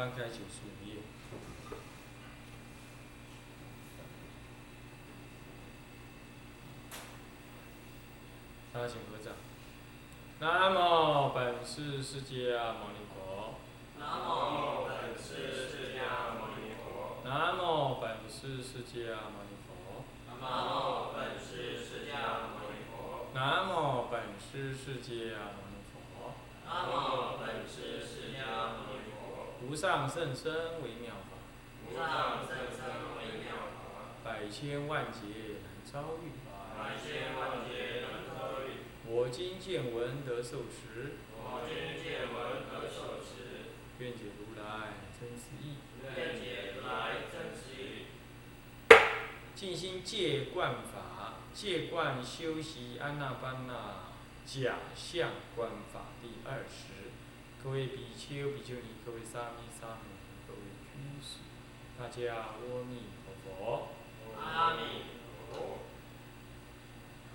翻开九十五页。大家请合掌。南无本师释迦牟尼佛。南无本师释迦牟尼佛。南无本师释迦牟尼佛。南无本师释迦牟尼佛。南无本师释迦牟尼佛。南无本师释迦牟尼佛。无上甚深微妙法，无上甚深微妙法，百千万劫难遭遇。百千万劫难遭遇。我今见闻得受持，我今见闻得受持，愿解如来真实义。愿解如来真实义。静心戒观法，戒观修习安那般那假相观法第二十。各位比丘、比丘尼，各位沙弥、沙弥，各位居士，大家阿弥陀佛。阿弥陀佛。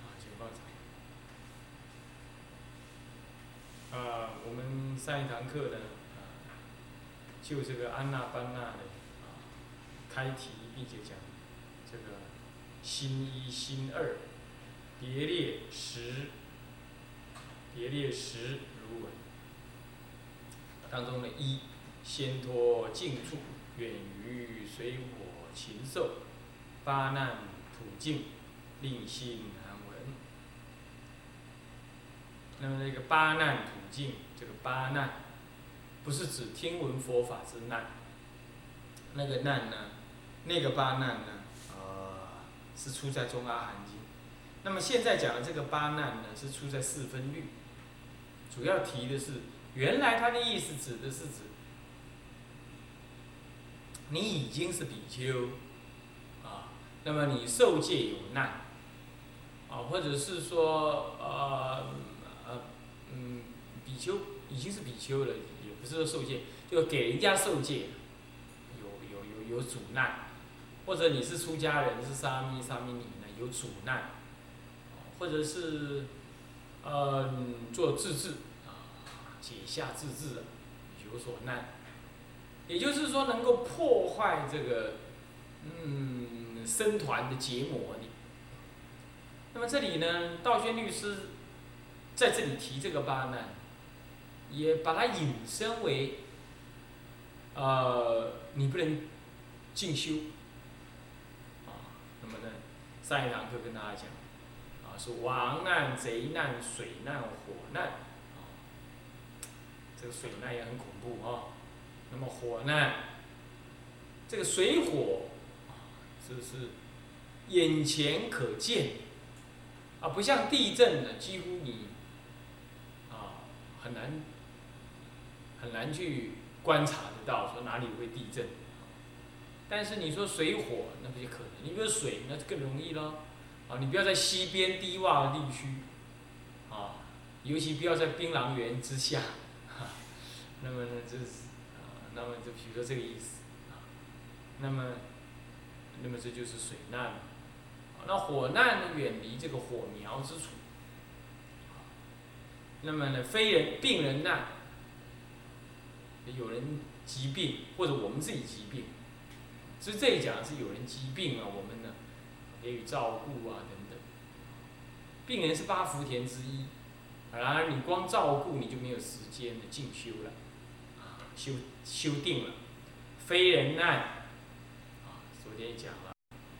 啊，请放掌。啊，我们上一堂课呢，啊，就这个安那般那的啊开题，并且讲这个新一、新二，别列十，别列十如文。当中的一，先脱净处，远于水火禽兽，八难普境，令心难闻。那么那个八难普境，这个八难，不是指听闻佛法之难，那个难呢，那个八难呢，呃，是出在《中阿含经》。那么现在讲的这个八难呢，是出在《四分律》，主要提的是，原来它的意思指的是指，你已经是比丘，啊，那么你受戒有难，啊，或者是说呃呃嗯，比丘已经是比丘了，也不是说受戒，就给人家受戒，有有有有阻难，或者你是出家人是沙弥沙弥尼呢有阻难，或者是呃做自治解下自治有所难，也就是说能够破坏这个嗯僧团的结魔的。那么这里呢，道宣律师在这里提这个八难，也把它引申为，呃，你不能进修，啊，那么呢，上一堂课跟大家讲，啊，是王难、贼难、水难、火难，这个水难也很恐怖啊，那么火难，这个水火，啊，这是眼前可见。啊，不像地震呢，几乎你啊很难很难去观察得到，说哪里会地震。但是你说水火，那不就可能？你比如水，那就更容易咯。啊，你不要在西边低洼的地区，啊，尤其不要在槟榔园之下，那么呢，这是啊，那么就比如说这个意思，啊，那么，那么这就是水难。那火难呢，远离这个火苗之处。那么呢，非人病人难，有人疾病或者我们自己疾病，所以这一讲是有人疾病啊，我们呢给予照顾啊等等。病人是八福田之一，然而你光照顾你就没有时间的进修了，修修定了。非人难，啊，昨天讲了，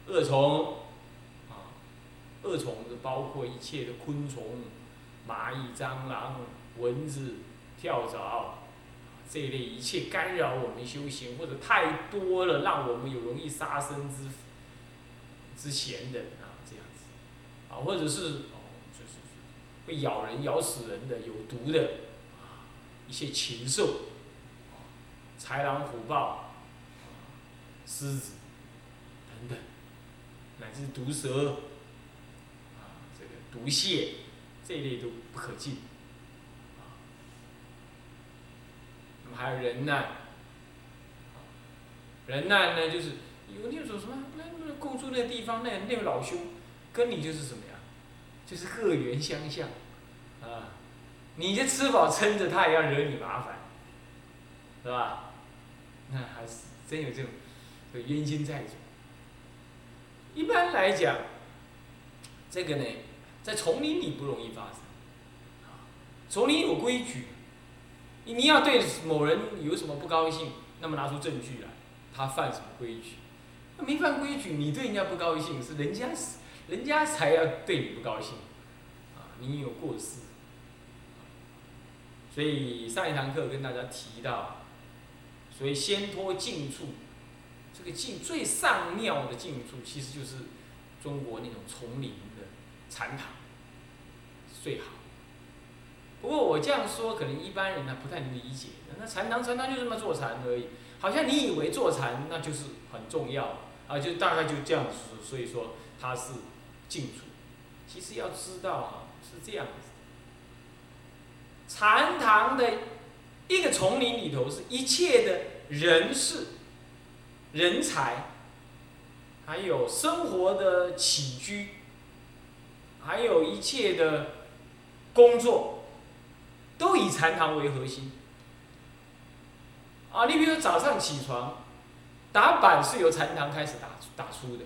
恶虫。啊恶虫是包括一切的昆虫、蚂蚁、蟑螂、蚊子、跳蚤这一类一切干扰我们修行，或者太多了，让我们有容易杀生之之嫌的啊，这样子啊，或者是哦，就是会咬人、咬死人的、有毒的啊，一些禽兽豺狼虎豹狮子等等，乃至毒蛇。啊，这个毒蟹这一类都不可进，啊，那么还有人难，人难呢就是有那种什么，那那共住那个地方，那那位老兄跟你就是什么呀，就是恶缘相向，啊，你这吃饱撑着，他也要惹你麻烦，是吧？那还是真有这种这冤亲债主。一般来讲，这个呢，在丛林里不容易发生。丛林有规矩，你你要对某人有什么不高兴，那么拿出证据来，他犯什么规矩？那没犯规矩，你对人家不高兴，是人家是人家才要对你不高兴，啊，你有过失。所以上一堂课跟大家提到，所以先脱净处，这个净最上妙的净处，其实就是中国那种丛林的禅堂，最好。不过我这样说，可能一般人呢不太能理解。那禅堂，禅堂就这么坐禅而已，好像你以为坐禅那就是很重要啊，就大概就这样子。所以说它是净处，其实要知道啊，是这样子。禅堂的一个丛林里头，是一切的人事、人才，还有生活的起居，还有一切的工作，都以禅堂为核心。啊，你比如说早上起床，打板是由禅堂开始打打出的，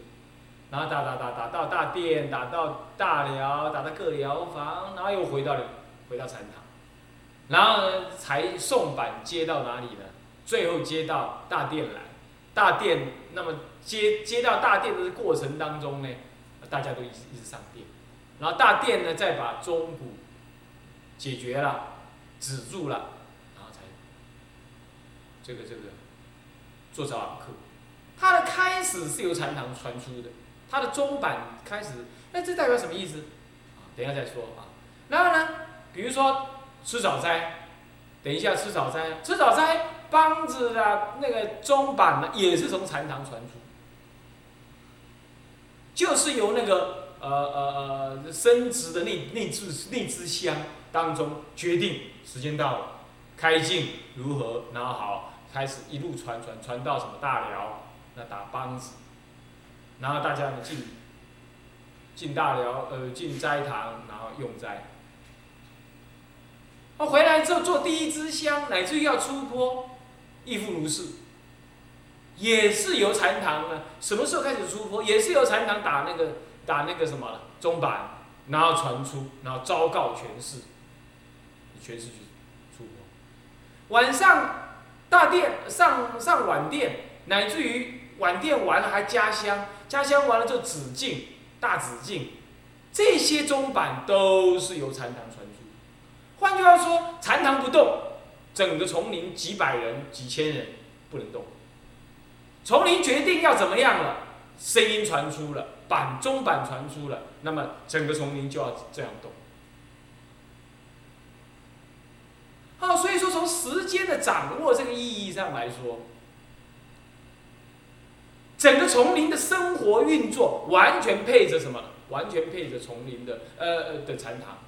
然后打打打打到大殿，打到大寮，打到各寮房，然后又回到了回到禅堂。然后呢，才送板接到哪里呢？最后接到大殿来，大殿那么接接到大殿的过程当中呢，大家都一直一直上殿，然后大殿呢再把钟鼓解决了，止住了，然后才这个这个做早晚课。它的开始是由禅堂传出的，它的钟板开始，那这代表什么意思？等一下再说啊。然后呢，比如说。吃早斋，等一下吃早斋，吃早斋梆子的那个钟板呢，也是从禅堂传出，就是由那个呃呃呃升职的那那支那支香当中决定时间到了，开镜如何，然后好开始一路传传传到什么大寮，那打梆子，然后大家呢进进大寮呃进斋堂，然后用斋。我回来之后做第一支香，乃至于要出坡，亦复如是。也是由禅堂呢，什么时候开始出坡？也是由禅堂打那个打那个什么钟板，然后传出，然后昭告全市，全市去出坡。晚上大殿上上晚殿，乃至于晚殿完了还加香，加香完了就紫禁大紫禁，这些钟板都是由禅堂传。换句话说，禅堂不动，整个丛林几百人、几千人不能动。丛林决定要怎么样了，声音传出了，板中板传出了，那么整个丛林就要这样动。好，所以说从时间的掌握这个意义上来说，整个丛林的生活运作完全配着什么？完全配着丛林的呃的禅堂。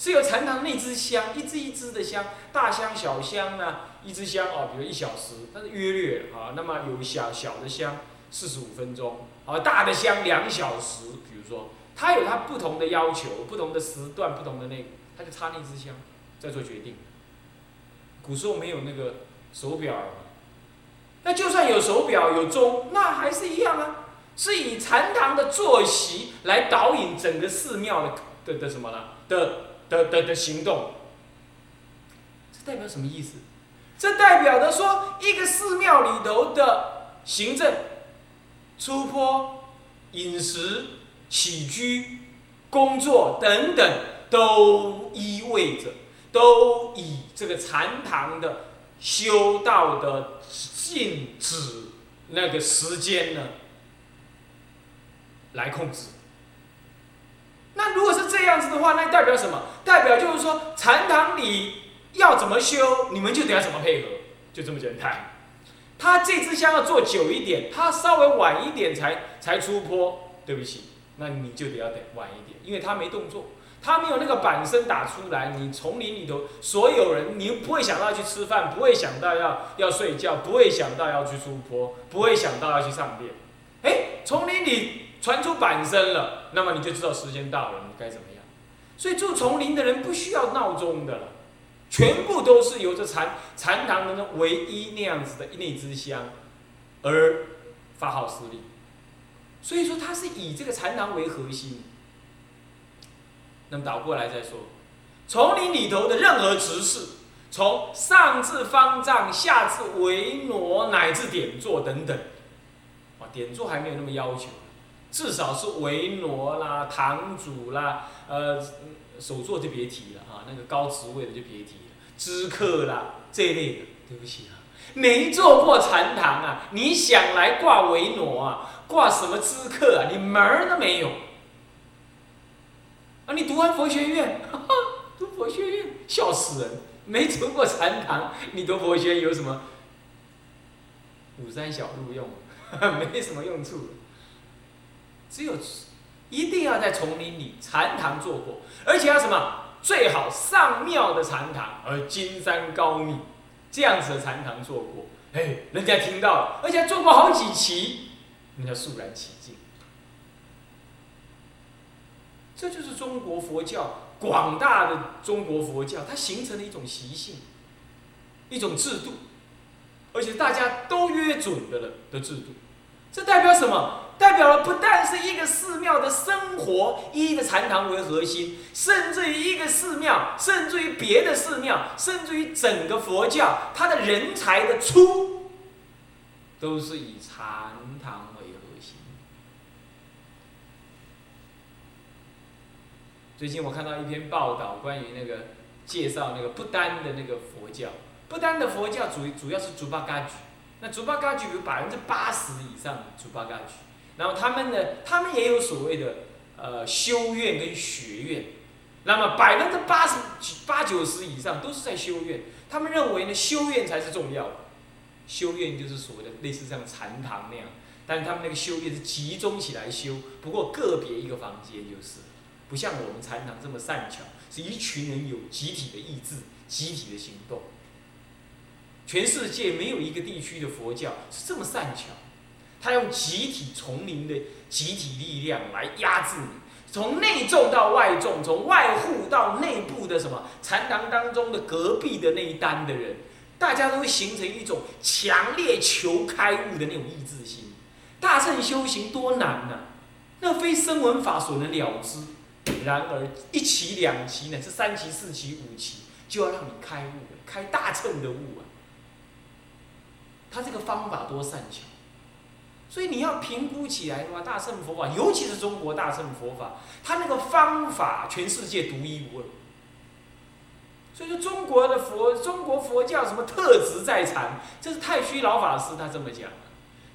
是有禅堂那支香，一支一支的香，大香小香呢，一支香哦，比如一小时，它是约略啊。那么有小小的香，四十五分钟，啊，大的香两小时。比如说，它有它不同的要求，不同的时段，不同的那个，它就插那支香，再做决定。古时候没有那个手表，那就算有手表有钟，那还是一样啊，是以禅堂的坐席来导引整个寺庙的的的什么呢？的。的的的行动，这代表什么意思？这代表的说，一个寺庙里头的行政、出坡、饮食、起居、工作等等，都意味着，都以这个禅堂的修道的禁止那个时间呢来控制。那如果是这样子的话，那代表什么？代表就是说，禅堂里要怎么修，你们就得要怎么配合，就这么简单。他这支香要做久一点，他稍微晚一点才才出坡，对不起，那你就得要等晚一点，因为他没动作，他没有那个板声打出来，你丛林里头所有人，你不会想到去吃饭，不会想到要要睡觉，不会想到要去出坡，不会想到要去上殿。哎，丛林里。传出板声了，那么你就知道时间到了，你该怎么样。所以住丛林的人不需要闹钟的了，全部都是由这禅禅堂的那唯一那样子的一支香而发号施令。所以说，它是以这个禅堂为核心。那么倒过来再说，丛林里头的任何执事，从上至方丈，下至维挪，乃至点座等等，啊，点座还没有那么要求，至少是维罗啦、堂主啦，呃，首座就别提了啊，那个高职位的就别提了，知客啦这一类的，对不起啊，没做过禅堂啊，你想来挂维罗啊，挂什么知客啊，你门儿都没有。啊，你读完佛学院，哈 哈读佛学院，笑死人！没读过禅堂，你读佛学院有什么？五山小路用，没什么用处。只有一定要在丛林里禅堂做过，而且要什么？最好上庙的禅堂，而金山高密，这样子的禅堂做过。哎，人家听到了，而且做过好几期，人家肃然起敬。这就是中国佛教广大的中国佛教，它形成了一种习性，一种制度，而且大家都约准的了的制度。这代表什么？代表了不但是一个寺庙的生活以一个禅堂为核心，甚至于一个寺庙，甚至于别的寺庙，甚至于整个佛教，它的人才的出，都是以禅堂为核心。最近我看到一篇报道，关于那个介绍那个不丹的那个佛教，不丹的佛教主主要是竹巴嘎举，那竹巴嘎举有百分之八十以上的竹巴嘎举，然后他们呢，他们也有所谓的呃修院跟学院，那么百分之八十八九十以上都是在修院，他们认为呢修院才是重要的，修院就是所谓的类似像禅堂那样，但是他们那个修院是集中起来修，不过个别一个房间就是。不像我们禅堂这么善巧，是一群人有集体的意志、集体的行动。全世界没有一个地区的佛教是这么善巧，他用集体丛林的集体力量来压制你，从内众到外众，从外户到内部的什么禅堂当中的隔壁的那一单的人，大家都会形成一种强烈求开悟的那种意志心。大乘修行多难呐，那非声闻法所能了之。然而，一期、两期呢？是三期、四期、五期，就要让你开悟，开大乘的悟啊！他这个方法多善巧，所以你要评估起来的话，大乘佛法，尤其是中国大乘佛法，它那个方法全世界独一无二。所以说，中国的佛，中国佛教什么特质在禅，这是太虚老法师他这么讲。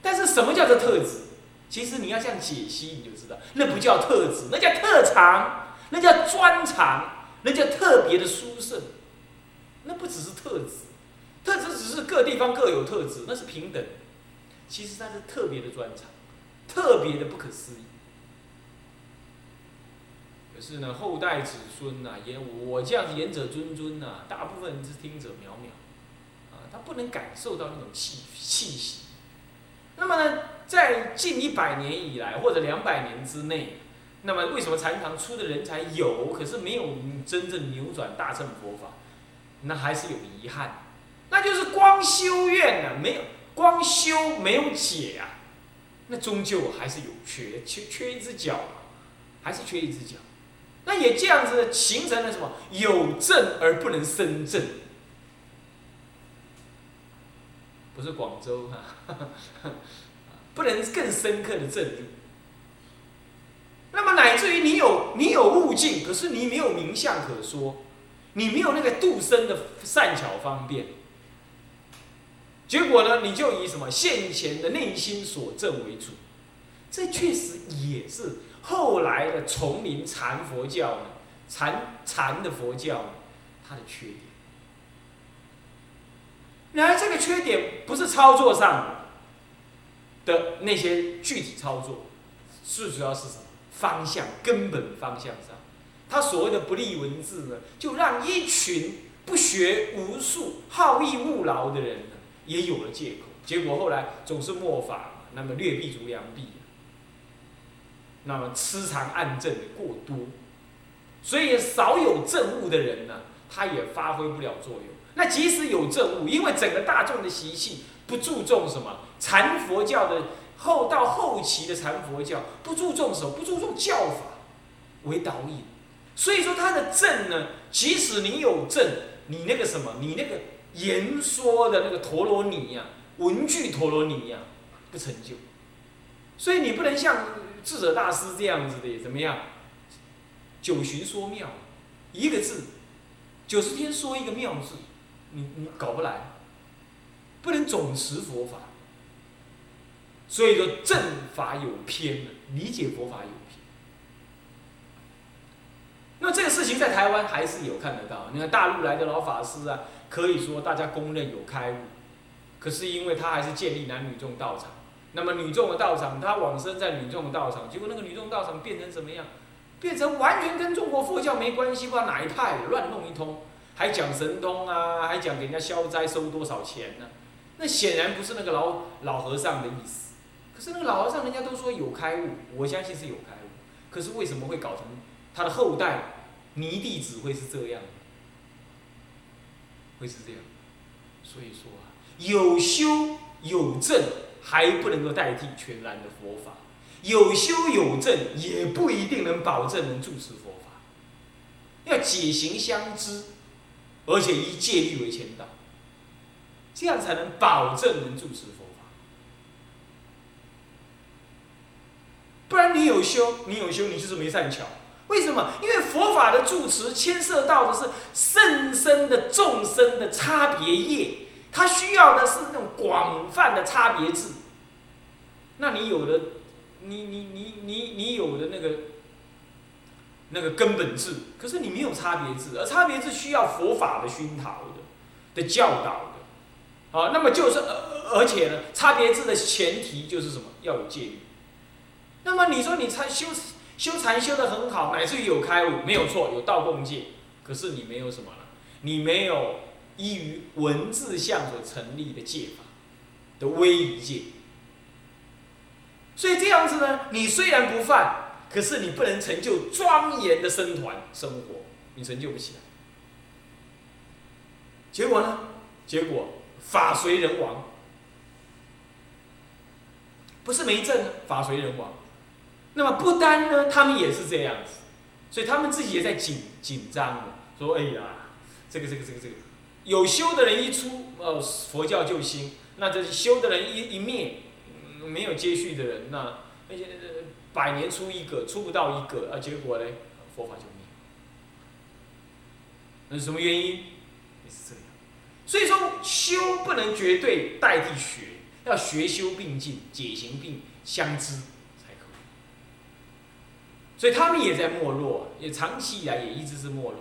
但是什么叫做特质？其实你要这样解析，你就知道，那不叫特质，那叫特长，那叫专长，那叫特别的殊胜。那不只是特质，特质只是各地方各有特质，那是平等。其实他是特别的专长，特别的不可思议。可是呢，后代子孙呐，言我这样子言者谆谆呐，大部分是听者渺渺，啊，他不能感受到那种气气息。那么呢？在近一百年以来，或者两百年之内，那么为什么禅堂出的人才有，可是没有真正扭转大乘佛法？那还是有遗憾，那就是光修院呢，没有光修没有解啊，那终究还是有缺，缺缺一只脚，还是缺一只脚。那也这样子形成了什么？有正而不能生正，不是广州哈。不能更深刻的证入，那么乃至于你有你有悟境，可是你没有名相可说，你没有那个度生的善巧方便，结果呢，你就以什么现前的内心所证为主，这确实也是后来的丛林禅佛教呢禅禅的佛教呢它的缺点。然而这个缺点不是操作上的。那些具体操作，最主要是什么方向？根本方向上，他所谓的不立文字呢，就让一群不学无术、好逸恶劳的人，也有了借口。结果后来总是末法，那么劣币逐良币，那么痴长暗证的过多，所以少有正悟的人呢，他也发挥不了作用。那即使有证悟，因为整个大众的习性不注重什么禅佛教的后到后期的禅佛教不注重什么，不注重教法为导引，所以说他的正呢，即使你有正，你那个什么，你那个言说的那个陀罗尼呀，文具陀罗尼呀，不成就。所以你不能像智者大师这样子的，怎么样？九旬说妙，一个字，九十天说一个妙字。你你搞不来，不能总持佛法，所以说正法有偏理解佛法有偏。那这个事情在台湾还是有看得到，你看大陆来的老法师啊，可以说大家公认有开悟，可是因为他还是建立男女众道场，那么女众的道场，他往生在女众的道场，结果那个女众道场变成什么样？变成完全跟中国佛教没关系，不知道哪一派乱弄一通。还讲神通啊，还讲给人家消灾收多少钱呢？那显然不是那个老老和尚的意思。可是那个老和尚人家都说有开悟，我相信是有开悟。可是为什么会搞成他的后代泥弟子会是这样？会是这样？所以说啊，有修有证还不能够代替全然的佛法，有修有证也不一定能保证能住持佛法，要解行相知。而且以戒律为前导，这样才能保证能住持佛法。不然你有修，你有修，你就是没善巧。为什么？因为佛法的住持牵涉到的是甚深的众生的差别业，它需要的是那种广泛的差别智。那你有的，你你你你你有的那个。那个根本智，可是你没有差别智，而差别智需要佛法的熏陶的、的教导的，啊，那么就是而而且呢，差别智的前提就是什么？要有戒律。那么你说你才修修禅修的很好，乃至于有开悟，没有错，有道共戒，可是你没有什么了？你没有依于文字相所成立的戒法的威仪戒。所以这样子呢，你虽然不犯。可是你不能成就庄严的僧团生活，你成就不起来。结果呢？结果法随人亡，不是没证，法随人亡。那么不单呢，他们也是这样子，所以他们自己也在紧紧张说：“哎呀，这个这个这个这个，有修的人一出，呃，佛教就兴；那这修的人一一灭，没有接续的人，那那些。”百年出一个，出不到一个，啊，结果呢，佛法就灭。那是什么原因？也是这样。所以说，修不能绝对代替学，要学修并进，解行并相知。所以他们也在没落，也长期以来也一直是没落。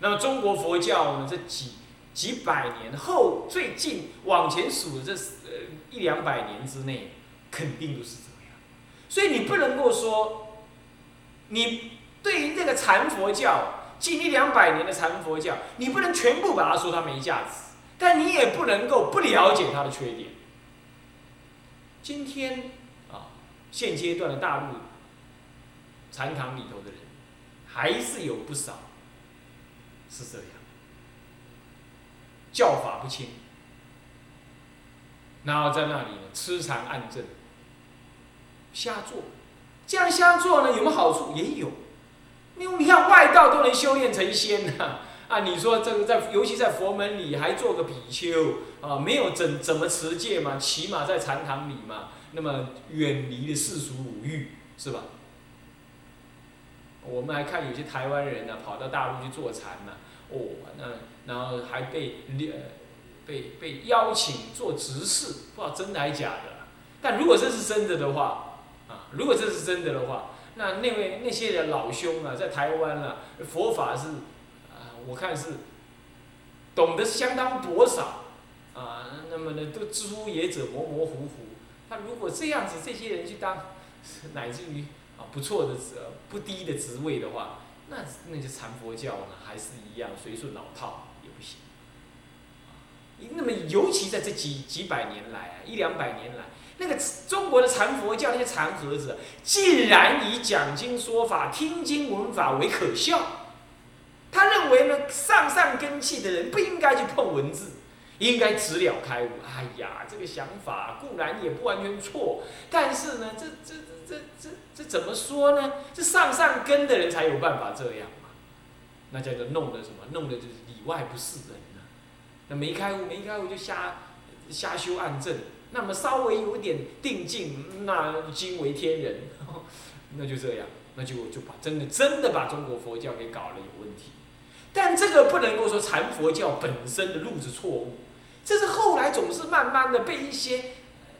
那么中国佛教呢？这几几百年后，最近往前数的这呃一两百年之内，肯定都是。所以你不能够说，你对于这个禅佛教近一两百年的禅佛教，你不能全部把它说它没价值，但你也不能够不了解它的缺点。今天啊，现阶段的大陆禅堂里头的人，还是有不少是这样，教法不清，然后在那里呢痴禅暗正。瞎做，这样瞎做呢有没有好处？也有，因为你看外道都能修炼成仙呐，啊，你说这个在，尤其在佛门里还做个比丘啊，没有怎怎么持戒嘛，起码在禅堂里嘛，那么远离了世俗五欲，是吧？我们还看有些台湾人呢，跑到大陆去做禅呢，哦，那然后还被呃被被邀请做执事，不知道真的还是假的。但如果这是真的的话，啊，如果这是真的的话，那那位那些的老兄啊，在台湾啊，佛法是啊，我看是懂得相当薄少啊，那么呢，都知乎也者模模糊糊。他如果这样子，这些人去当，乃至于啊不错的职不低的职位的话，那那就禅佛教呢，还是一样随顺老套也不行。那么尤其在这几几百年来啊，一两百年来。那个中国的禅佛教那些禅和子，竟然以讲经说法、听经闻法为可笑，他认为呢，上上根器的人不应该去碰文字，应该直了开悟。哎呀，这个想法固然也不完全错，但是呢，这这这这这这怎么说呢？这上上根的人才有办法这样嘛？那叫做弄的什么？弄的就是里外不是人呢。那没开悟，没开悟就瞎瞎修暗证。那么稍微有点定境，那惊为天人，那就这样，那就就把真的真的把中国佛教给搞了有问题。但这个不能够说禅佛教本身的路子错误，这是后来总是慢慢的被一些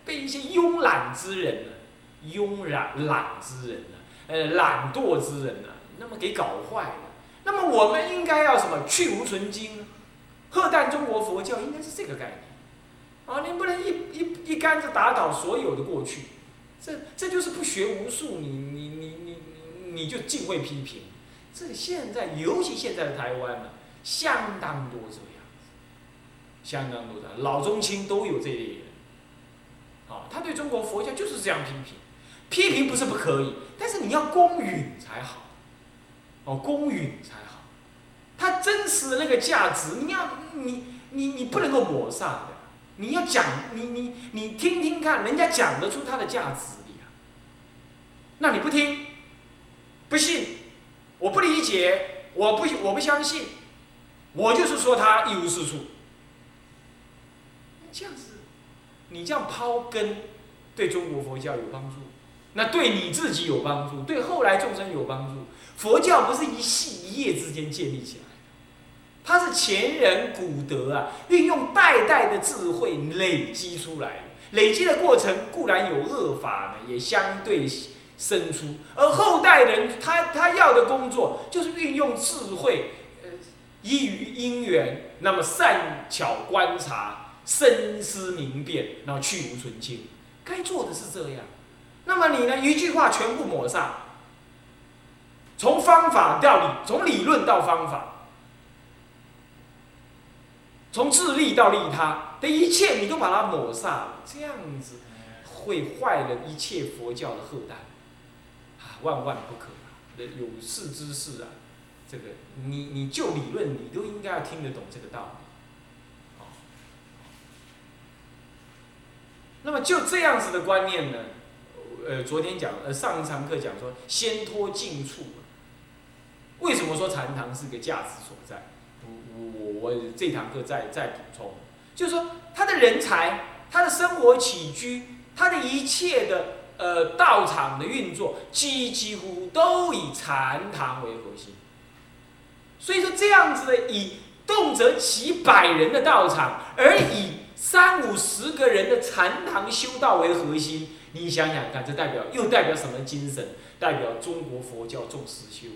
被一些慵懒之人呢，慵懒懒之人呢，呃懒惰之人呢，那么给搞坏了。那么我们应该要什么去无存精，贺诞中国佛教应该是这个概念。啊，你不能一一一竿子打倒所有的过去，这这就是不学无术，你你你你你就尽会批评。这现在尤其现在的台湾呢，相当多这样子，相当多的老中青都有这类人。啊，他对中国佛教就是这样批评，批评不是不可以，但是你要公允才好。哦，公允才好，他真实的那个价值，你要你你你不能够抹煞的。你要讲，你你你听听看，人家讲得出它的价值的呀。那你不听，不信，我不理解，我不我不相信，我就是说他一无是处。这样子，你这样抛根，对中国佛教有帮助，那对你自己有帮助，对后来众生有帮助。佛教不是一系一夜之间建立起来的。它是前人古德啊，运用代代的智慧累积出来的，累积的过程固然有恶法呢，也相对生出。而后代人他他要的工作就是运用智慧，呃，依于因缘，那么善巧观察，深思明辨，然后去无存精。该做的是这样。那么你呢？一句话全部抹上，从方法到理，从理论到方法。从自利到利他的一切，你都把它抹煞了，这样子会坏了一切佛教的后代，万万不可！有识之士啊，这个你你就理论，你都应该要听得懂这个道理。那么就这样子的观念呢，呃，昨天讲，呃，上一堂课讲说，先脱近处。为什么说禅堂是个价值所在？我我我这堂课再再补充，就是说他的人才、他的生活起居、他的一切的呃道场的运作，几几乎都以禅堂为核心。所以说这样子的以动辄几百人的道场，而以三五十个人的禅堂修道为核心，你想想看，这代表又代表什么精神？代表中国佛教重实修。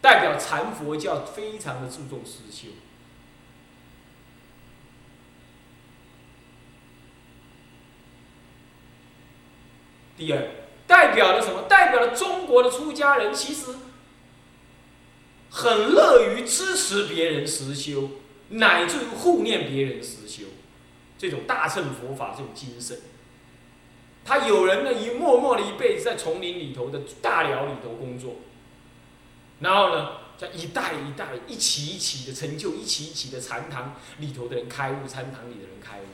代表禅佛教非常的注重实修。第二，代表了什么？代表了中国的出家人其实很乐于支持别人实修，乃至于护念别人实修，这种大乘佛法这种精神。他有人呢，一默默的一辈子在丛林里头的大寮里头工作。然后呢，叫一代一代、一起一起的成就，一起一起的禅堂里头的人开悟，禅堂里的人开悟。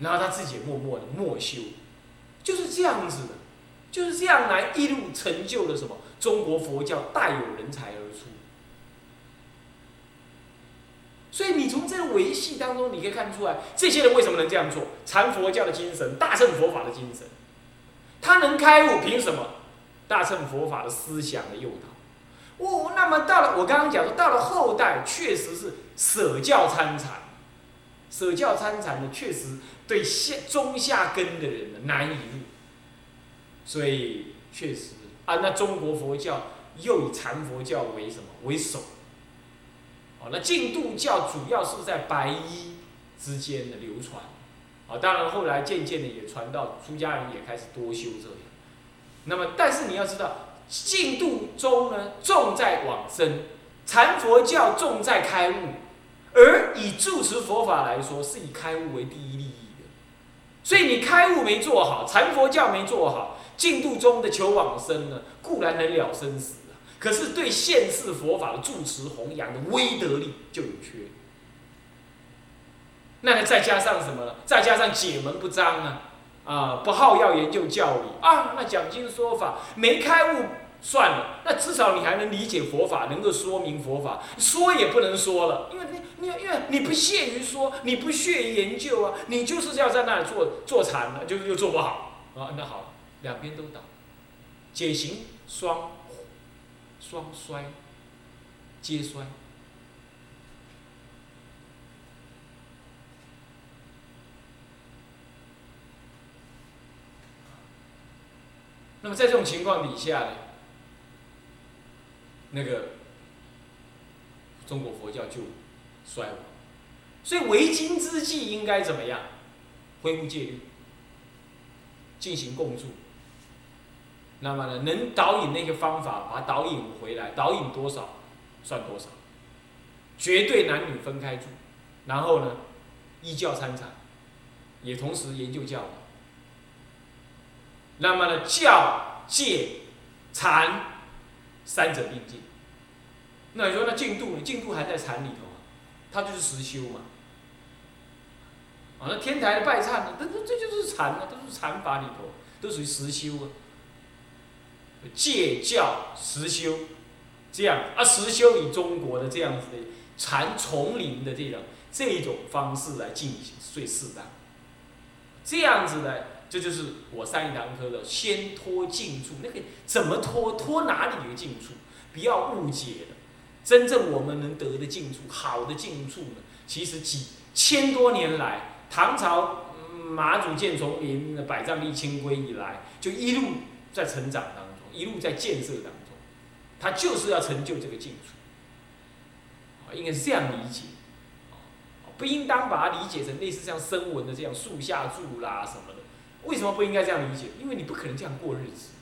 然后他自己也默默的默修，就是这样子的，就是这样来一路成就了什么？中国佛教大有人才而出。所以你从这个维系当中，你可以看出来，这些人为什么能这样做？禅佛教的精神，大乘佛法的精神，他能开悟，凭什么？大乘佛法的思想的诱导，哦，那么到了我刚刚讲说，到了后代确实是舍教参禅，舍教参禅呢，确实对下中下根的人呢难以入，所以确实啊，那中国佛教又以禅佛教为什么为首？哦，那净土教主要是在白衣之间的流传，啊，当然后来渐渐的也传到出家人也开始多修这样。那么，但是你要知道，净土中呢重在往生，禅佛教重在开悟，而以住持佛法来说，是以开悟为第一。所以你开悟没做好，禅佛教没做好，净土中的求往生呢，固然能了生死啊，可是对现世佛法的住持弘扬的威德力就有缺。那再加上什么？再加上解门不张啊，啊，不好要研究教理啊，那讲经说法没开悟算了，那至少你还能理解佛法，能够说明佛法，说也不能说了，因为你你因为你不屑于说，你不屑于研究啊，你就是要在那里做做禅了，就是又做不好啊，那好，两边都倒，解行双双衰，皆衰。那么在这种情况底下呢，那个中国佛教就衰亡。所以为今之计应该怎么样？恢复戒律，进行共住。那么呢，能导引那个方法，把导引回来，导引多少算多少，绝对男女分开住。然后呢，依教参禅，也同时研究教理。那么呢，教、戒、禅三者并进。那你说那进度呢？进度还在禅里头啊，它就是实修嘛。啊，那天台的拜忏呢？这这这就是禅啊，都是禅法里头，都属于实修啊。戒教实修，这样啊，实修以中国的这样子的禅丛林的这种这种方式来进行最适当。这样子的。这就是我上一堂课的先脱净处，那个怎么脱？脱哪里的净处？不要误解了。真正我们能得的净处，好的净处呢？其实几千多年来，唐朝马祖建丛林、百丈立清规以来，就一路在成长当中，一路在建设当中，他就是要成就这个净处。啊，应该是这样理解。不应当把它理解成类似像声闻的这样树下住啦什么。为什么不应该这样理解？因为你不可能这样过日子。